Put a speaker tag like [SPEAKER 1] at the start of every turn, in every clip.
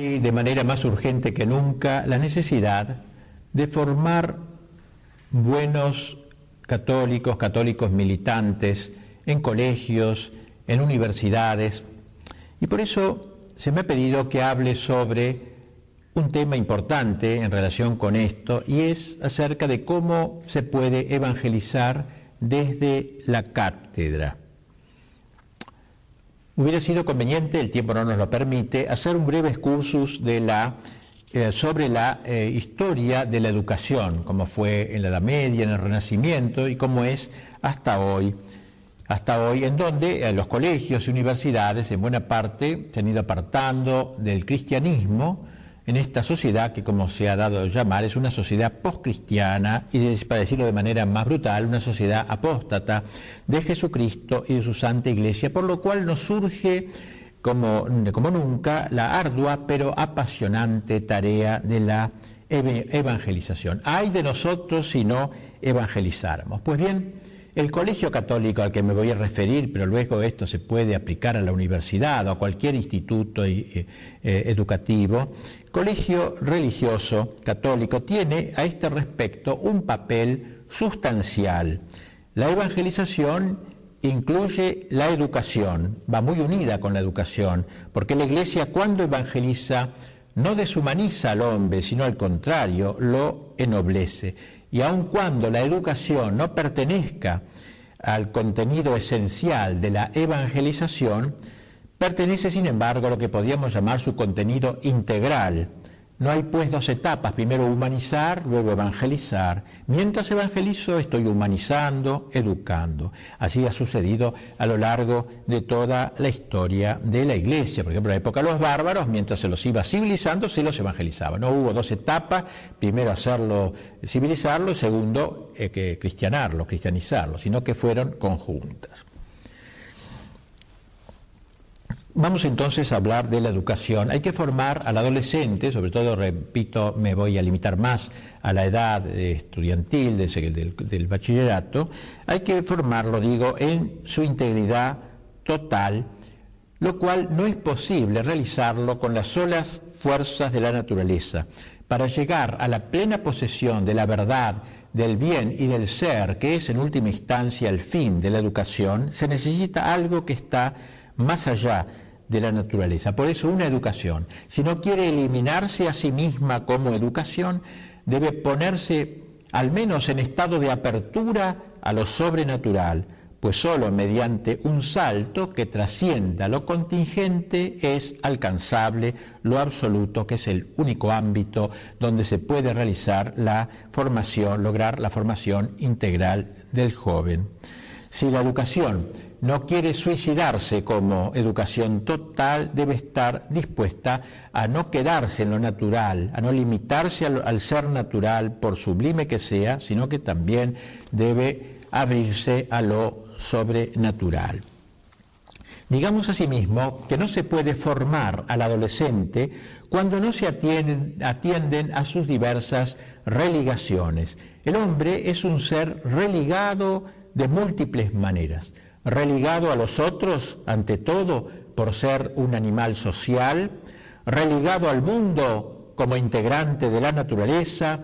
[SPEAKER 1] hoy de manera más urgente que nunca la necesidad de formar buenos católicos, católicos militantes en colegios, en universidades. Y por eso se me ha pedido que hable sobre un tema importante en relación con esto y es acerca de cómo se puede evangelizar desde la cátedra. Hubiera sido conveniente, el tiempo no nos lo permite, hacer un breve excursus eh, sobre la eh, historia de la educación, como fue en la Edad Media, en el Renacimiento y cómo es hasta hoy. Hasta hoy, en donde eh, los colegios y universidades en buena parte se han ido apartando del cristianismo en esta sociedad que, como se ha dado a llamar, es una sociedad postcristiana y, para decirlo de manera más brutal, una sociedad apóstata de Jesucristo y de su Santa Iglesia, por lo cual nos surge como, como nunca la ardua pero apasionante tarea de la evangelización. Hay de nosotros si no evangelizáramos. Pues bien, el colegio católico al que me voy a referir, pero luego esto se puede aplicar a la universidad o a cualquier instituto eh, eh, educativo, colegio religioso católico tiene a este respecto un papel sustancial. La evangelización incluye la educación, va muy unida con la educación, porque la Iglesia cuando evangeliza no deshumaniza al hombre, sino al contrario, lo ennoblece y aun cuando la educación no pertenezca al contenido esencial de la evangelización, pertenece sin embargo a lo que podríamos llamar su contenido integral, no hay pues dos etapas, primero humanizar, luego evangelizar. Mientras evangelizo estoy humanizando, educando. Así ha sucedido a lo largo de toda la historia de la Iglesia. Por ejemplo, en la época de los bárbaros, mientras se los iba civilizando, se los evangelizaba. No hubo dos etapas, primero hacerlo civilizarlo, segundo eh, que cristianarlo, cristianizarlo, sino que fueron conjuntas. Vamos entonces a hablar de la educación. Hay que formar al adolescente, sobre todo, repito, me voy a limitar más a la edad estudiantil del, bachillerato, hay que formarlo, digo, en su integridad total, lo cual no es posible realizarlo con las solas fuerzas de la naturaleza. Para llegar a la plena posesión de la verdad, del bien y del ser, que es en última instancia el fin de la educación, se necesita algo que está más allá de la naturaleza. Por eso una educación, si no quiere eliminarse a sí misma como educación, debe ponerse al menos en estado de apertura a lo sobrenatural, pues sólo mediante un salto que trascienda lo contingente es alcanzable lo absoluto, que es el único ámbito donde se puede realizar la formación, lograr la formación integral del joven. Si la educación no quiere suicidarse como educación total, debe estar dispuesta a no quedarse en lo natural, a no limitarse al, ser natural, por sublime que sea, sino que también debe abrirse a lo sobrenatural. Digamos asimismo que no se puede formar al adolescente cuando no se atienden, atienden, a sus diversas religaciones. El hombre es un ser religado de múltiples maneras religado a los otros, ante todo, por ser un animal social, religado al mundo como integrante de la naturaleza,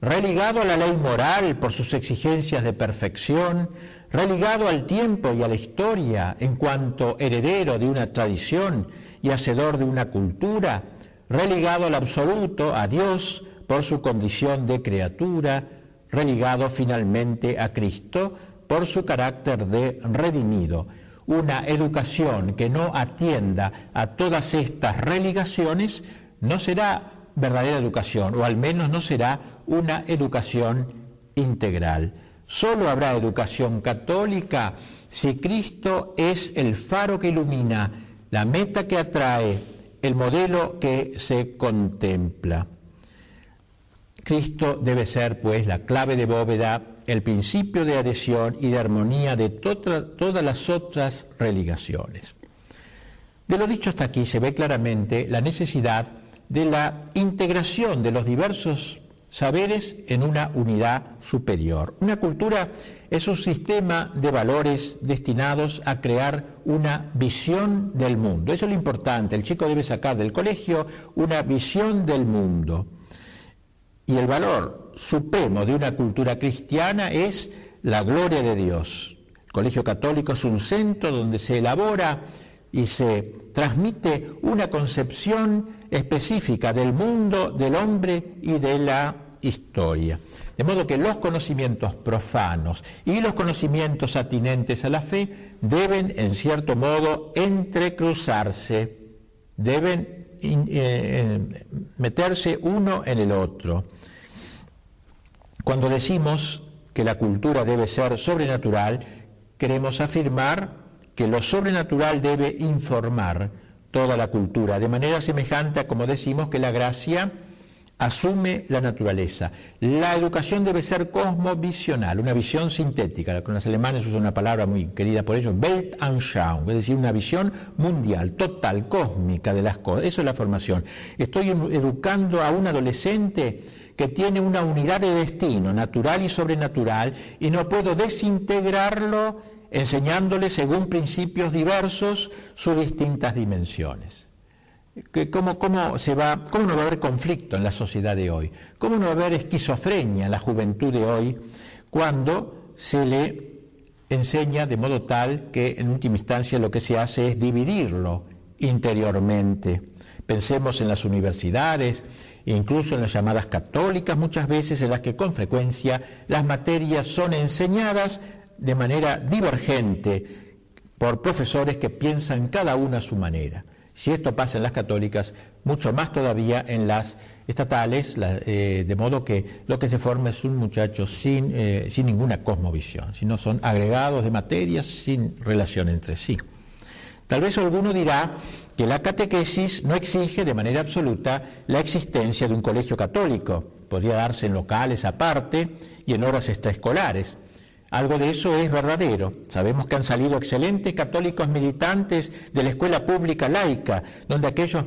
[SPEAKER 1] religado a la ley moral por sus exigencias de perfección, religado al tiempo y a la historia en cuanto heredero de una tradición y hacedor de una cultura, religado al absoluto, a Dios, por su condición de criatura, religado finalmente a Cristo, por su carácter de redimido. Una educación que no atienda a todas estas religaciones no será verdadera educación, o al menos no será una educación integral. Solo habrá educación católica si Cristo es el faro que ilumina, la meta que atrae, el modelo que se contempla. Cristo debe ser, pues, la clave de bóveda el principio de adhesión y de armonía de todas las otras religaciones. De lo dicho hasta aquí se ve claramente la necesidad de la integración de los diversos saberes en una unidad superior. Una cultura es un sistema de valores destinados a crear una visión del mundo. Eso es lo importante. El chico debe sacar del colegio una visión del mundo. Y el valor supremo de una cultura cristiana es la gloria de Dios. El Colegio Católico es un centro donde se elabora y se transmite una concepción específica del mundo, del hombre y de la historia. De modo que los conocimientos profanos y los conocimientos atinentes a la fe deben, en cierto modo, entrecruzarse, deben eh, eh, meterse uno en el otro. Cuando decimos que la cultura debe ser sobrenatural, queremos afirmar que lo sobrenatural debe informar toda la cultura, de manera semejante a como decimos que la gracia asume la naturaleza. La educación debe ser cosmovisional, una visión sintética, los alemanes usan una palabra muy querida por ellos, Weltanschauung, es decir, una visión mundial, total, cósmica de las cosas. Eso es la formación. Estoy educando a un adolescente que tiene una unidad de destino, natural y sobrenatural, y no puedo desintegrarlo enseñándole según principios diversos sus distintas dimensiones. ¿Cómo, cómo, se va, ¿Cómo no va a haber conflicto en la sociedad de hoy? ¿Cómo no va a haber esquizofrenia en la juventud de hoy cuando se le enseña de modo tal que en última instancia lo que se hace es dividirlo interiormente? Pensemos en las universidades, incluso en las llamadas católicas, muchas veces en las que con frecuencia las materias son enseñadas de manera divergente por profesores que piensan cada una a su manera. Si esto pasa en las católicas, mucho más todavía en las estatales, eh, de modo que lo que se forma es un muchacho sin, eh, sin ninguna cosmovisión, sino son agregados de materias sin relación entre sí. Tal vez alguno dirá que la catequesis no exige de manera absoluta la existencia de un colegio católico, podría darse en locales aparte y en horas extraescolares. Algo de eso es verdadero. Sabemos que han salido excelentes católicos militantes de la escuela pública laica, donde aquellos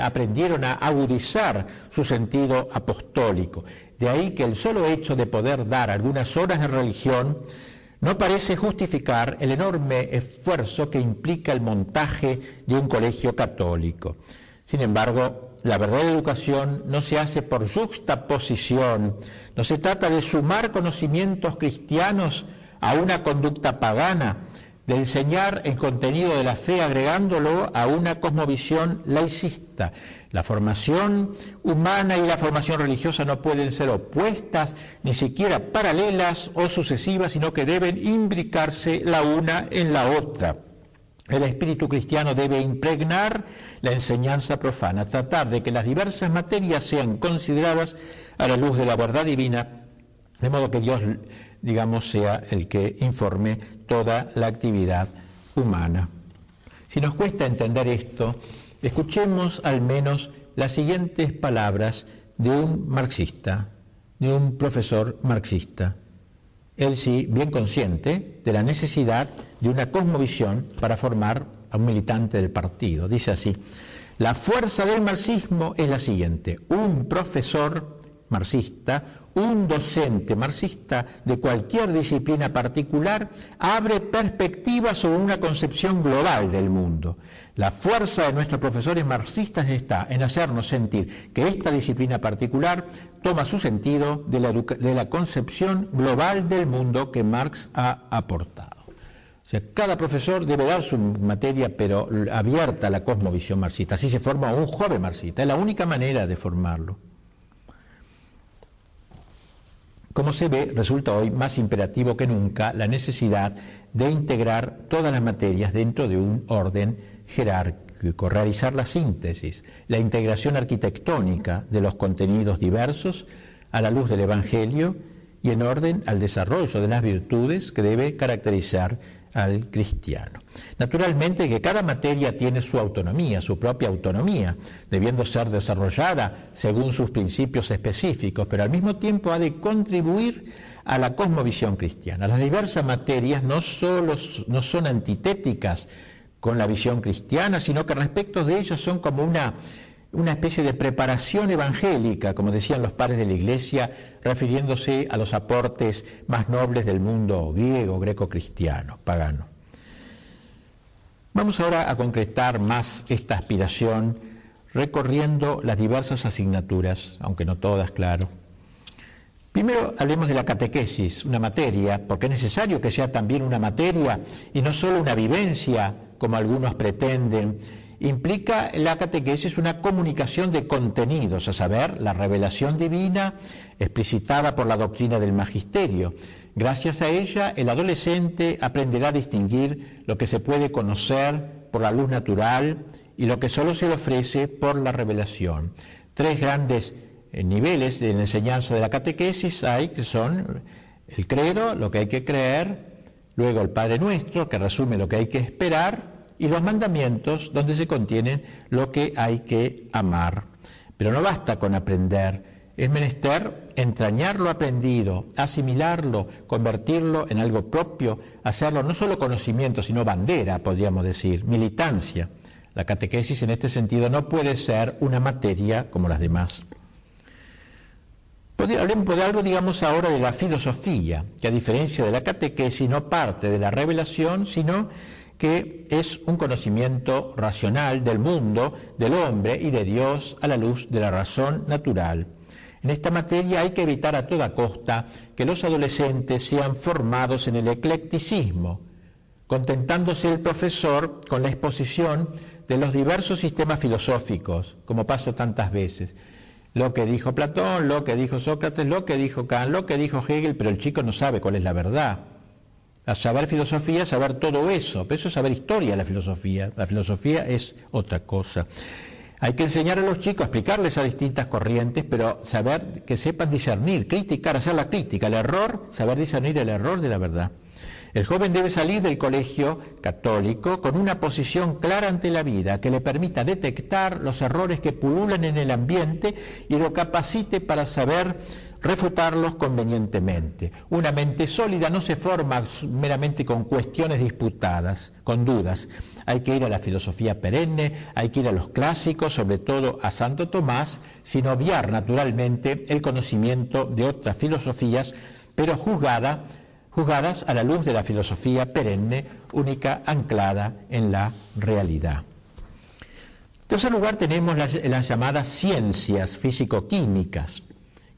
[SPEAKER 1] aprendieron a agudizar su sentido apostólico. De ahí que el solo hecho de poder dar algunas horas de religión no parece justificar el enorme esfuerzo que implica el montaje de un colegio católico. Sin embargo, la verdadera educación no se hace por juxtaposición, no se trata de sumar conocimientos cristianos a una conducta pagana, enseñar el contenido de la fe agregándolo a una cosmovisión laicista. La formación humana y la formación religiosa no pueden ser opuestas, ni siquiera paralelas o sucesivas, sino que deben imbricarse la una en la otra. El espíritu cristiano debe impregnar la enseñanza profana, tratar de que las diversas materias sean consideradas a la luz de la verdad divina, de modo que Dios, digamos, sea el que informe toda la actividad humana. Si nos cuesta entender esto, escuchemos al menos las siguientes palabras de un marxista, de un profesor marxista. Él sí, bien consciente de la necesidad de una cosmovisión para formar a un militante del partido. Dice así, la fuerza del marxismo es la siguiente, un profesor marxista, un docente marxista de cualquier disciplina particular abre perspectivas sobre una concepción global del mundo. La fuerza de nuestros profesores marxistas está en hacernos sentir que esta disciplina particular toma su sentido de la, concepción global del mundo que Marx ha aportado cada profesor debe dar su materia, pero abierta a la cosmovisión marxista. Así se forma un joven marxista. Es la única manera de formarlo. Como se ve, resulta hoy más imperativo que nunca la necesidad de integrar todas las materias dentro de un orden jerárquico, realizar la síntesis, la integración arquitectónica de los contenidos diversos a la luz del Evangelio y en orden al desarrollo de las virtudes que debe caracterizar al cristiano. Naturalmente que cada materia tiene su autonomía, su propia autonomía, debiendo ser desarrollada según sus principios específicos, pero al mismo tiempo ha de contribuir a la cosmovisión cristiana. Las diversas materias no solo no son antitéticas con la visión cristiana, sino que respecto de ellas son como una una especie de preparación evangélica, como decían los padres de la Iglesia, refiriéndose a los aportes más nobles del mundo griego, greco-cristiano, pagano. Vamos ahora a concretar más esta aspiración recorriendo las diversas asignaturas, aunque no todas, claro. Primero hablemos de la catequesis, una materia, porque es necesario que sea también una materia y no solo una vivencia, como algunos pretenden. Implica la catequesis una comunicación de contenidos, a saber, la revelación divina explicitada por la doctrina del magisterio. Gracias a ella, el adolescente aprenderá a distinguir lo que se puede conocer por la luz natural y lo que solo se le ofrece por la revelación. Tres grandes eh, niveles de enseñanza de la catequesis hay que son el credo, lo que hay que creer, luego el Padre Nuestro, que resume lo que hay que esperar, y los mandamientos, donde se contienen lo que hay que amar. Pero no basta con aprender, es menester entrañar lo aprendido, asimilarlo, convertirlo en algo propio, hacerlo no solo conocimiento, sino bandera, podríamos decir, militancia. La catequesis en este sentido no puede ser una materia como las demás. Hablemos de algo, digamos, ahora de la filosofía, que a diferencia de la catequesis no parte de la revelación, sino que es un conocimiento racional del mundo, del hombre y de Dios a la luz de la razón natural. En esta materia hay que evitar a toda costa que los adolescentes sean formados en el eclecticismo, contentándose el profesor con la exposición de los diversos sistemas filosóficos, como pasa tantas veces. Lo que dijo Platón, lo que dijo Sócrates, lo que dijo Kant, lo que dijo Hegel, pero el chico no sabe cuál es la verdad. A saber filosofía, saber todo eso, pero eso es saber historia la filosofía. La filosofía es otra cosa. Hay que enseñar a los chicos, explicarles a distintas corrientes, pero saber que sepan discernir, criticar, hacer la crítica, el error, saber discernir el error de la verdad. El joven debe salir del colegio católico con una posición clara ante la vida que le permita detectar los errores que pululan en el ambiente y lo capacite para saber refutarlos convenientemente. Una mente sólida no se forma meramente con cuestiones disputadas, con dudas. Hay que ir a la filosofía perenne, hay que ir a los clásicos, sobre todo a Santo Tomás, sin obviar naturalmente el conocimiento de otras filosofías, pero juzgada juzgadas a la luz de la filosofía perenne, única anclada en la realidad. En tercer lugar tenemos las, llamadas ciencias físico-químicas.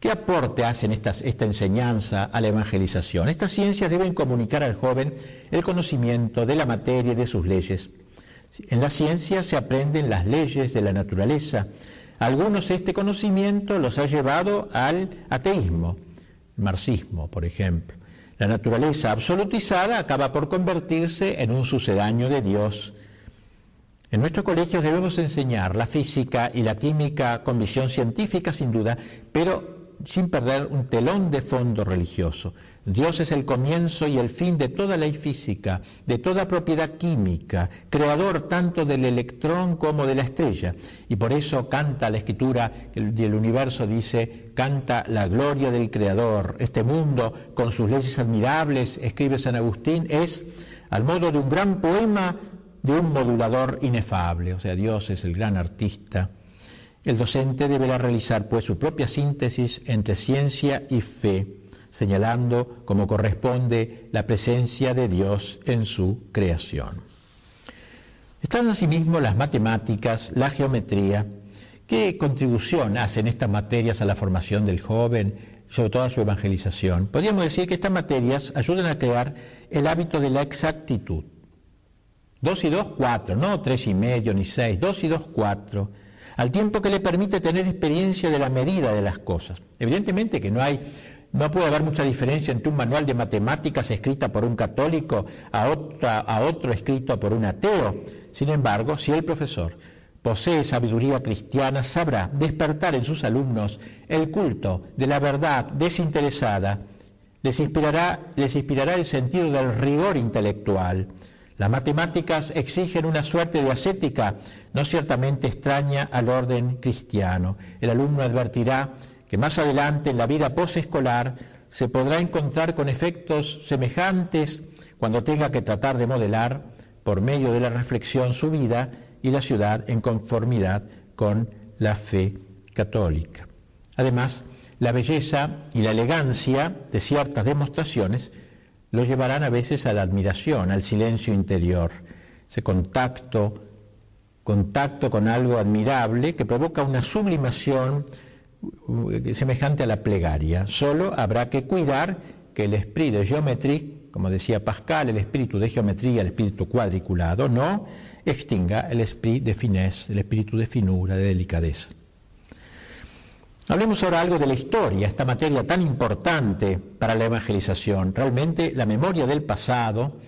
[SPEAKER 1] ¿Qué aporte hacen esta enseñanza a la evangelización? Estas ciencias deben comunicar al joven el conocimiento de la materia y de sus leyes. En la ciencia se aprenden las leyes de la naturaleza. Algunos este conocimiento los ha llevado al ateísmo, marxismo, por ejemplo. La naturaleza absolutizada acaba por convertirse en un sucedáneo de Dios. En nuestros colegios debemos enseñar la física y la química con visión científica, sin duda, pero sin perder un telón de fondo religioso. Dios es el comienzo y el fin de toda ley física, de toda propiedad química, creador tanto del electrón como de la estrella. Y por eso canta la escritura del universo, dice, canta la gloria del Creador. Este mundo, con sus leyes admirables, escribe San Agustín, es al modo de un gran poema de un modulador inefable. O sea, Dios es el gran artista. El docente deberá realizar pues su propia síntesis entre ciencia y fe señalando como corresponde la presencia de Dios en su creación. Están asimismo las matemáticas, la geometría. ¿Qué contribución hacen estas materias a la formación del joven, sobre todo a su evangelización? Podríamos decir que estas materias ayudan a crear el hábito de la exactitud. Dos y dos, cuatro, no tres y medio ni seis, dos y dos, cuatro, al tiempo que le permite tener experiencia de la medida de las cosas. Evidentemente que no hay no puede haber mucha diferencia entre un manual de matemáticas escrita por un católico a, a otro escrito por un ateo. Sin embargo, si el profesor posee sabiduría cristiana, sabrá despertar en sus alumnos el culto de la verdad desinteresada, les inspirará, les inspirará el sentido del rigor intelectual. Las matemáticas exigen una suerte de ascética no ciertamente extraña al orden cristiano. El alumno advertirá que más adelante en la vida posescolar se podrá encontrar con efectos semejantes cuando tenga que tratar de modelar por medio de la reflexión su vida y la ciudad en conformidad con la fe católica. Además, la belleza y la elegancia de ciertas demostraciones lo llevarán a veces a la admiración, al silencio interior, ese contacto, contacto con algo admirable que provoca una sublimación uh, semejante a la plegaria. Solo habrá que cuidar que el espíritu de geometría, como decía Pascal, el espíritu de geometría, el espíritu cuadriculado, no extinga el espíritu de finesse, el espíritu de finura, de delicadeza. Hablemos ahora algo de la historia, esta materia tan importante para la evangelización. Realmente la memoria del pasado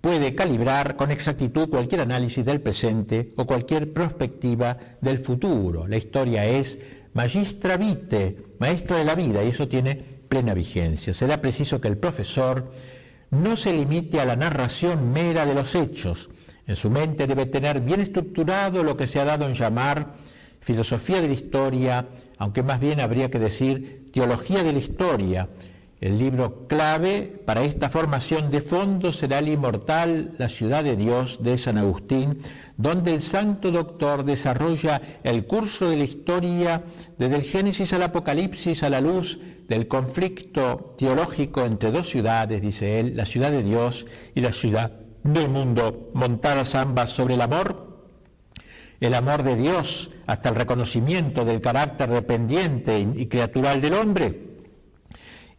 [SPEAKER 1] puede calibrar con exactitud cualquier análisis del presente o cualquier perspectiva del futuro. La historia es magistra vitae, maestra de la vida, y eso tiene plena vigencia. Será preciso que el profesor no se limite a la narración mera de los hechos. En su mente debe tener bien estructurado lo que se ha dado en llamar filosofía de la historia, aunque más bien habría que decir teología de la historia. El libro clave para esta formación de fondo será el inmortal La ciudad de Dios de San Agustín, donde el santo doctor desarrolla el curso de la historia desde el Génesis al Apocalipsis a la luz del conflicto teológico entre dos ciudades, dice él, la ciudad de Dios y la ciudad del mundo, montadas ambas sobre el amor el amor de Dios hasta el reconocimiento del carácter dependiente y criatural del hombre,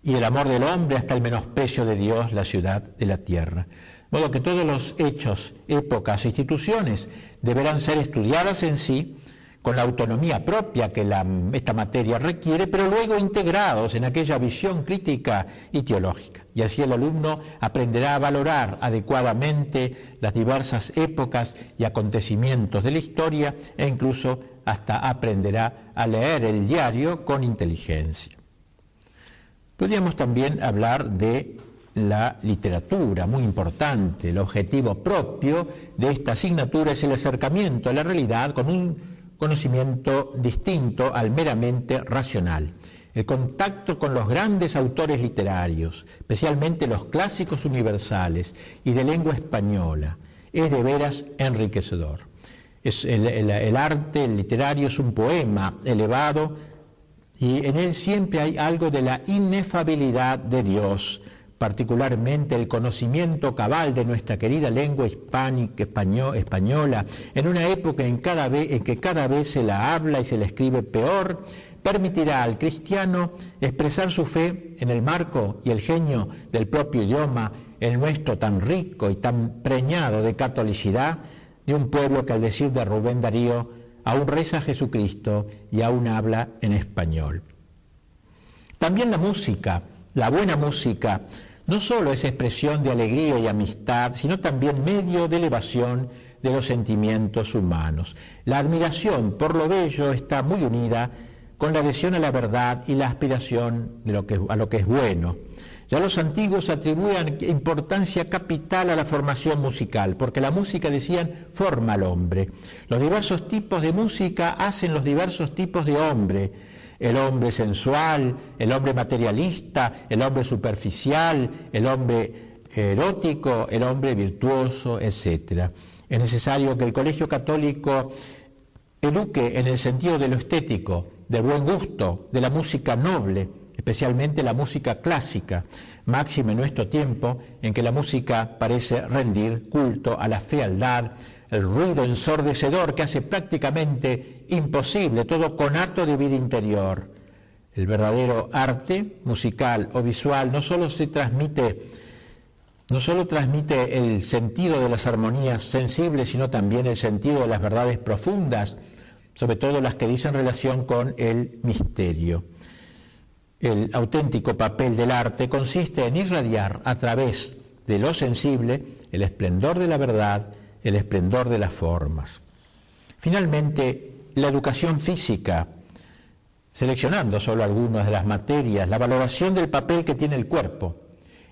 [SPEAKER 1] y el amor del hombre hasta el menosprecio de Dios, la ciudad de la tierra. De modo que todos los hechos, épocas, instituciones deberán ser estudiadas en sí con la autonomía propia que esta materia requiere, pero luego integrados en aquella visión crítica y teológica. Y así el alumno aprenderá a valorar adecuadamente las diversas épocas y acontecimientos de la historia e incluso hasta aprenderá a leer el diario con inteligencia. Podríamos también hablar de la literatura, muy importante. El objetivo propio de esta asignatura es el acercamiento a la realidad con un conocimiento distinto al meramente racional. El contacto con los grandes autores literarios, especialmente los clásicos universales y de lengua española, es de veras enriquecedor. El, el arte literario es un poema elevado y en él siempre hay algo de la inefabilidad de Dios, particularmente el conocimiento cabal de nuestra querida lengua hispánica, española, en una época en, en que cada vez se la habla y se la escribe peor, permitirá al cristiano expresar su fe en el marco y el genio del propio idioma, el nuestro tan rico y tan preñado de catolicidad, de un pueblo que al decir de Rubén Darío aún reza Jesucristo y aún habla en español. También la música, la buena música, no solo es expresión de alegría y amistad, sino también medio de elevación de los sentimientos humanos. La admiración por lo bello está muy unida con la adhesión a la verdad y la aspiración a lo que es bueno. Ya los antiguos atribuían importancia capital a la formación musical, porque la música, decían, forma al hombre. Los diversos tipos de música hacen los diversos tipos de hombre el hombre sensual, el hombre materialista, el hombre superficial, el hombre erótico, el hombre virtuoso, etc. Es necesario que el Colegio Católico eduque en el sentido de lo estético, del buen gusto, de la música noble, especialmente la música clásica, máxima en nuestro tiempo en que la música parece rendir culto a la fealdad, el ruido ensordecedor que hace prácticamente imposible todo conato de vida interior. El verdadero arte musical o visual no solo se transmite no solo transmite el sentido de las armonías sensibles, sino también el sentido de las verdades profundas, sobre todo las que dicen relación con el misterio. El auténtico papel del arte consiste en irradiar a través de lo sensible el esplendor de la verdad el esplendor de las formas. Finalmente, la educación física, seleccionando solo algunas de las materias, la valoración del papel que tiene el cuerpo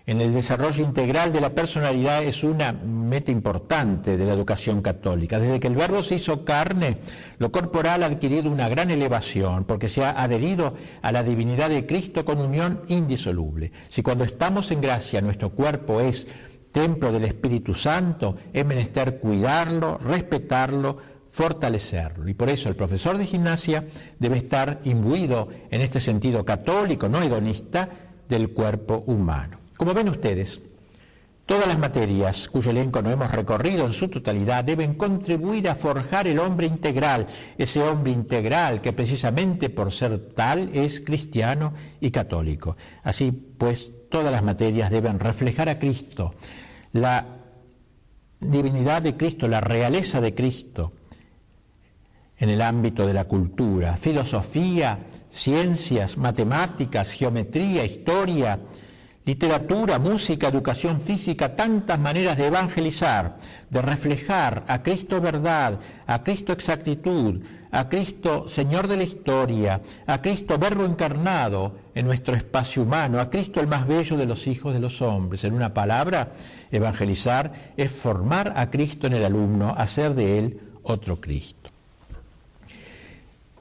[SPEAKER 1] en el desarrollo integral de la personalidad es una meta importante de la educación católica. Desde que el verbo se hizo carne, lo corporal ha adquirido una gran elevación porque se ha adherido a la divinidad de Cristo con unión indisoluble. Si cuando estamos en gracia nuestro cuerpo es templo del Espíritu Santo, es menester cuidarlo, respetarlo, fortalecerlo. Y por eso el profesor de gimnasia debe estar imbuido en este sentido católico, no hedonista, del cuerpo humano. Como ven ustedes, todas las materias cuyo elenco no hemos recorrido en su totalidad deben contribuir a forjar el hombre integral, ese hombre integral que precisamente por ser tal es cristiano y católico. Así pues, todas las materias deben reflejar a Cristo, la divinidad de Cristo, la realeza de Cristo, en el ámbito de la cultura, filosofía, ciencias, matemáticas, geometría, historia, literatura, música, educación física, tantas maneras de evangelizar, de reflejar a Cristo verdad, a Cristo exactitud, a Cristo Señor de la historia, a Cristo Verbo encarnado en nuestro espacio humano, a Cristo el más bello de los hijos de los hombres. En una palabra, evangelizar es formar a Cristo en el alumno, hacer de él otro Cristo.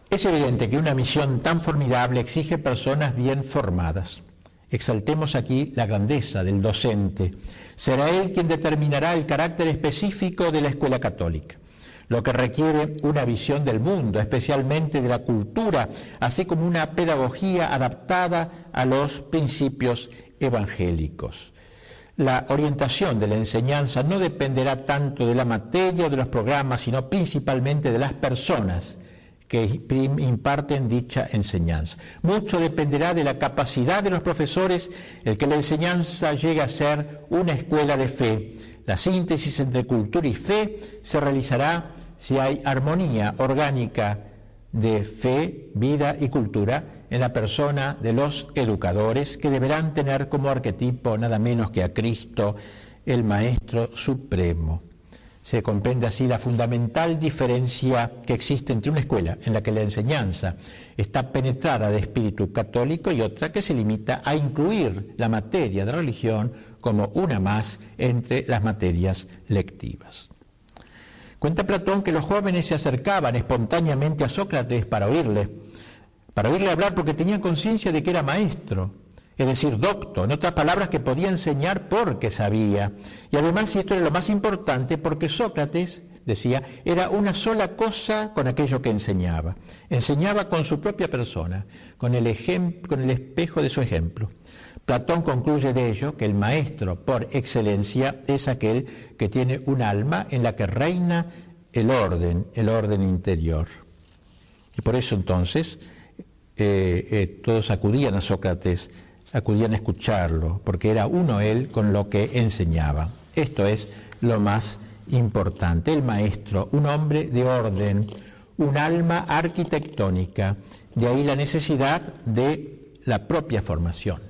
[SPEAKER 1] Es evidente que una misión tan formidable exige personas bien formadas. Exaltemos aquí la grandeza del docente. Será él quien determinará el carácter específico de la escuela católica, lo que requiere una visión del mundo, especialmente de la cultura, así como una pedagogía adaptada a los principios evangélicos. La orientación de la enseñanza no dependerá tanto de la materia o de los programas, sino principalmente de las personas que imparten dicha enseñanza. Mucho dependerá de la capacidad de los profesores el que la enseñanza llegue a ser una escuela de fe. La síntesis entre cultura y fe se realizará si hay armonía orgánica de fe, vida y cultura en la persona de los educadores que deberán tener como arquetipo nada menos que a Cristo, el Maestro Supremo. Se comprende así la fundamental diferencia que existe entre una escuela en la que la enseñanza está penetrada de espíritu católico y otra que se limita a incluir la materia de religión como una más entre las materias lectivas. Cuenta Platón que los jóvenes se acercaban espontáneamente a Sócrates para oírle, para oírle hablar porque tenían conciencia de que era maestro es decir, docto, en otras palabras, que podía enseñar porque sabía. Y además, y esto era lo más importante, porque Sócrates, decía, era una sola cosa con aquello que enseñaba. Enseñaba con su propia persona, con el, espejo de su ejemplo. Platón concluye de ello que el maestro por excelencia es aquel que tiene un alma en la que reina el orden, el orden interior. Y por eso entonces eh, eh, todos acudían a Sócrates acudían a escucharlo, porque era uno él con lo que enseñaba. Esto es lo más importante. El maestro, un hombre de orden, un alma arquitectónica, de ahí la necesidad de la propia formación.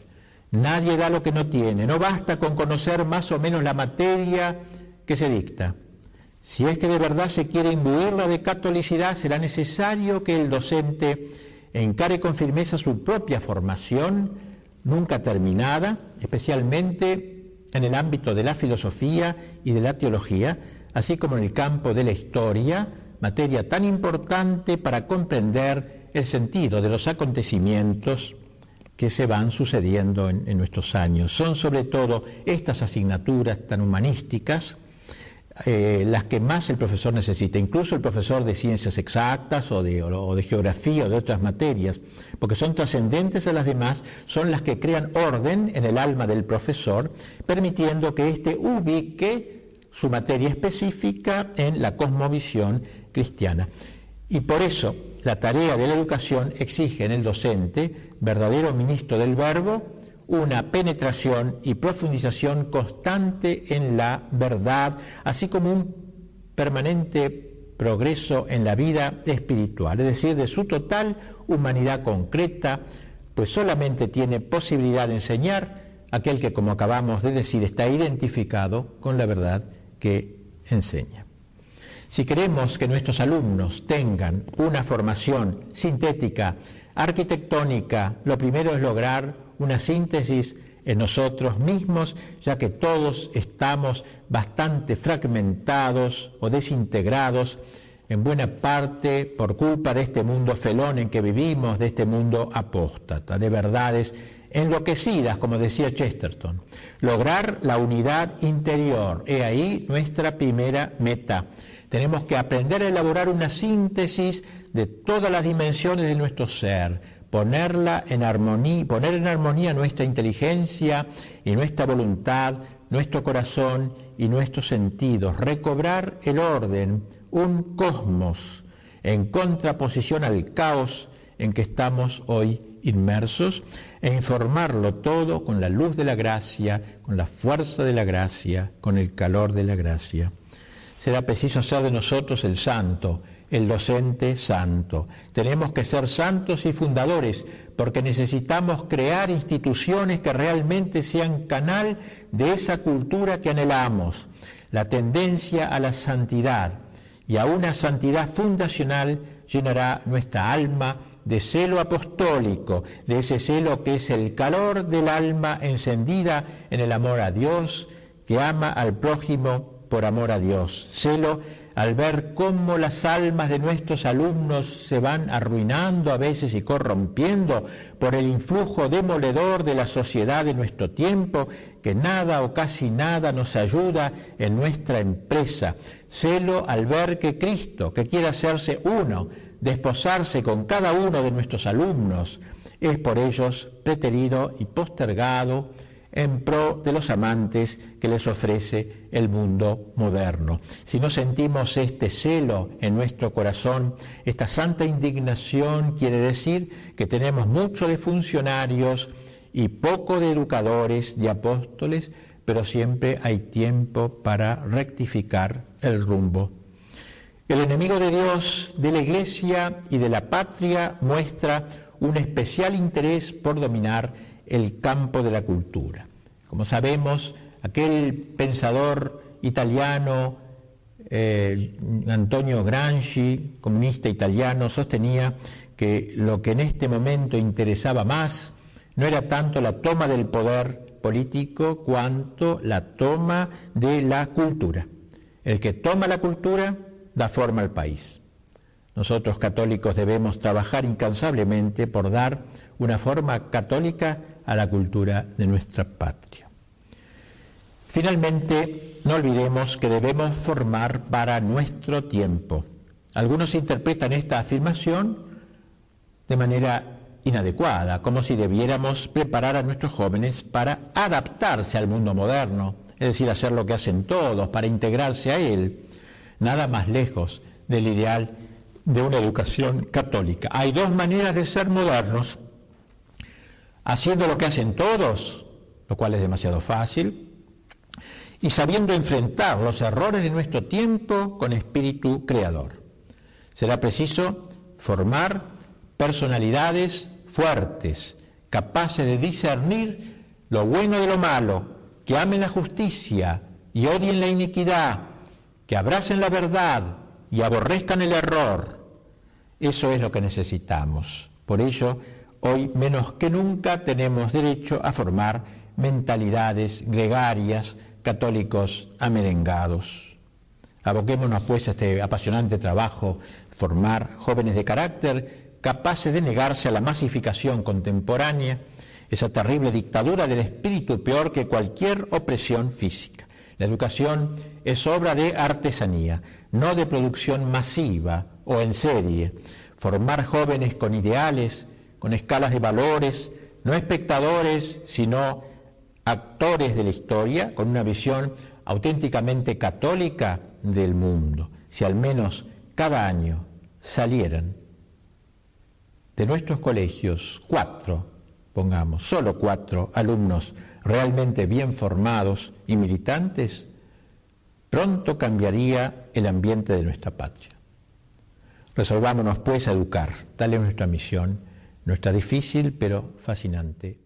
[SPEAKER 1] Nadie da lo que no tiene, no basta con conocer más o menos la materia que se dicta. Si es que de verdad se quiere imbuirla de catolicidad, será necesario que el docente encare con firmeza su propia formación, nunca terminada, especialmente en el ámbito de la filosofía y de la teología, así como en el campo de la historia, materia tan importante para comprender el sentido de los acontecimientos que se van sucediendo en, nuestros años. Son sobre todo estas asignaturas tan humanísticas eh, las que más el profesor necesita, incluso el profesor de ciencias exactas o de, o de geografía o de otras materias, porque son trascendentes a las demás, son las que crean orden en el alma del profesor, permitiendo que éste ubique su materia específica en la cosmovisión cristiana. Y por eso la tarea de la educación exige en el docente, verdadero ministro del verbo, una penetración y profundización constante en la verdad, así como un permanente progreso en la vida espiritual, es decir, de su total humanidad concreta, pues solamente tiene posibilidad de enseñar aquel que, como acabamos de decir, está identificado con la verdad que enseña. Si queremos que nuestros alumnos tengan una formación sintética, arquitectónica, lo primero es lograr una síntesis en nosotros mismos, ya que todos estamos bastante fragmentados o desintegrados, en buena parte por culpa de este mundo felón en que vivimos, de este mundo apóstata, de verdades enloquecidas, como decía Chesterton. Lograr la unidad interior, he ahí nuestra primera meta. Tenemos que aprender a elaborar una síntesis de todas las dimensiones de nuestro ser, ponerla en armonía, poner en armonía nuestra inteligencia y nuestra voluntad, nuestro corazón y nuestros sentidos, recobrar el orden, un cosmos en contraposición al caos en que estamos hoy inmersos e informarlo todo con la luz de la gracia, con la fuerza de la gracia, con el calor de la gracia. Será preciso hacer de nosotros el santo, el docente santo. Tenemos que ser santos y fundadores porque necesitamos crear instituciones que realmente sean canal de esa cultura que anhelamos, la tendencia a la santidad y a una santidad fundacional llenará nuestra alma de celo apostólico, de ese celo que es el calor del alma encendida en el amor a Dios, que ama al prójimo por amor a Dios. Celo al ver cómo las almas de nuestros alumnos se van arruinando a veces y corrompiendo por el influjo demoledor de la sociedad de nuestro tiempo, que nada o casi nada nos ayuda en nuestra empresa. Celo al ver que Cristo, que quiere hacerse uno, desposarse con cada uno de nuestros alumnos, es por ellos preterido y postergado en pro de los amantes que les ofrece el mundo moderno. Si no sentimos este celo en nuestro corazón, esta santa indignación quiere decir que tenemos mucho de funcionarios y poco de educadores, de apóstoles, pero siempre hay tiempo para rectificar el rumbo el enemigo de Dios, de la Iglesia y de la patria muestra un especial interés por dominar el campo de la cultura. Como sabemos, aquel pensador italiano, eh, Antonio Gramsci, comunista italiano, sostenía que lo que en este momento interesaba más no era tanto la toma del poder político cuanto la toma de la cultura. El que toma la cultura da forma al país. Nosotros católicos debemos trabajar incansablemente por dar una forma católica a la cultura de nuestra patria. Finalmente, no olvidemos que debemos formar para nuestro tiempo. Algunos interpretan esta afirmación de manera inadecuada, como si debiéramos preparar a nuestros jóvenes para adaptarse al mundo moderno, es decir, hacer lo que hacen todos, para integrarse a él nada más lejos del ideal de una educación católica. Hay dos maneras de ser modernos, haciendo lo que hacen todos, lo cual es demasiado fácil, y sabiendo enfrentar los errores de nuestro tiempo con espíritu creador. Será preciso formar personalidades fuertes, capaces de discernir lo bueno de lo malo, que amen la justicia y odien la iniquidad, que abracen la verdad y aborrezcan el error. Eso es lo que necesitamos. Por ello, hoy menos que nunca tenemos derecho a formar mentalidades gregarias, católicos amerengados. Aboquémonos pues a este apasionante trabajo, formar jóvenes de carácter capaces de negarse a la masificación contemporánea, esa terrible dictadura del espíritu peor que cualquier opresión física. La educación es obra de artesanía, no de producción masiva o en serie. Formar jóvenes con ideales, con escalas de valores, no espectadores, sino actores de la historia, con una visión auténticamente católica del mundo. Si al menos cada año salieran de nuestros colegios cuatro, pongamos, solo cuatro alumnos realmente bien formados y militantes, pronto cambiaría el ambiente de nuestra patria. Resolvámonos pues a educar, tal es nuestra misión, nuestra difícil pero fascinante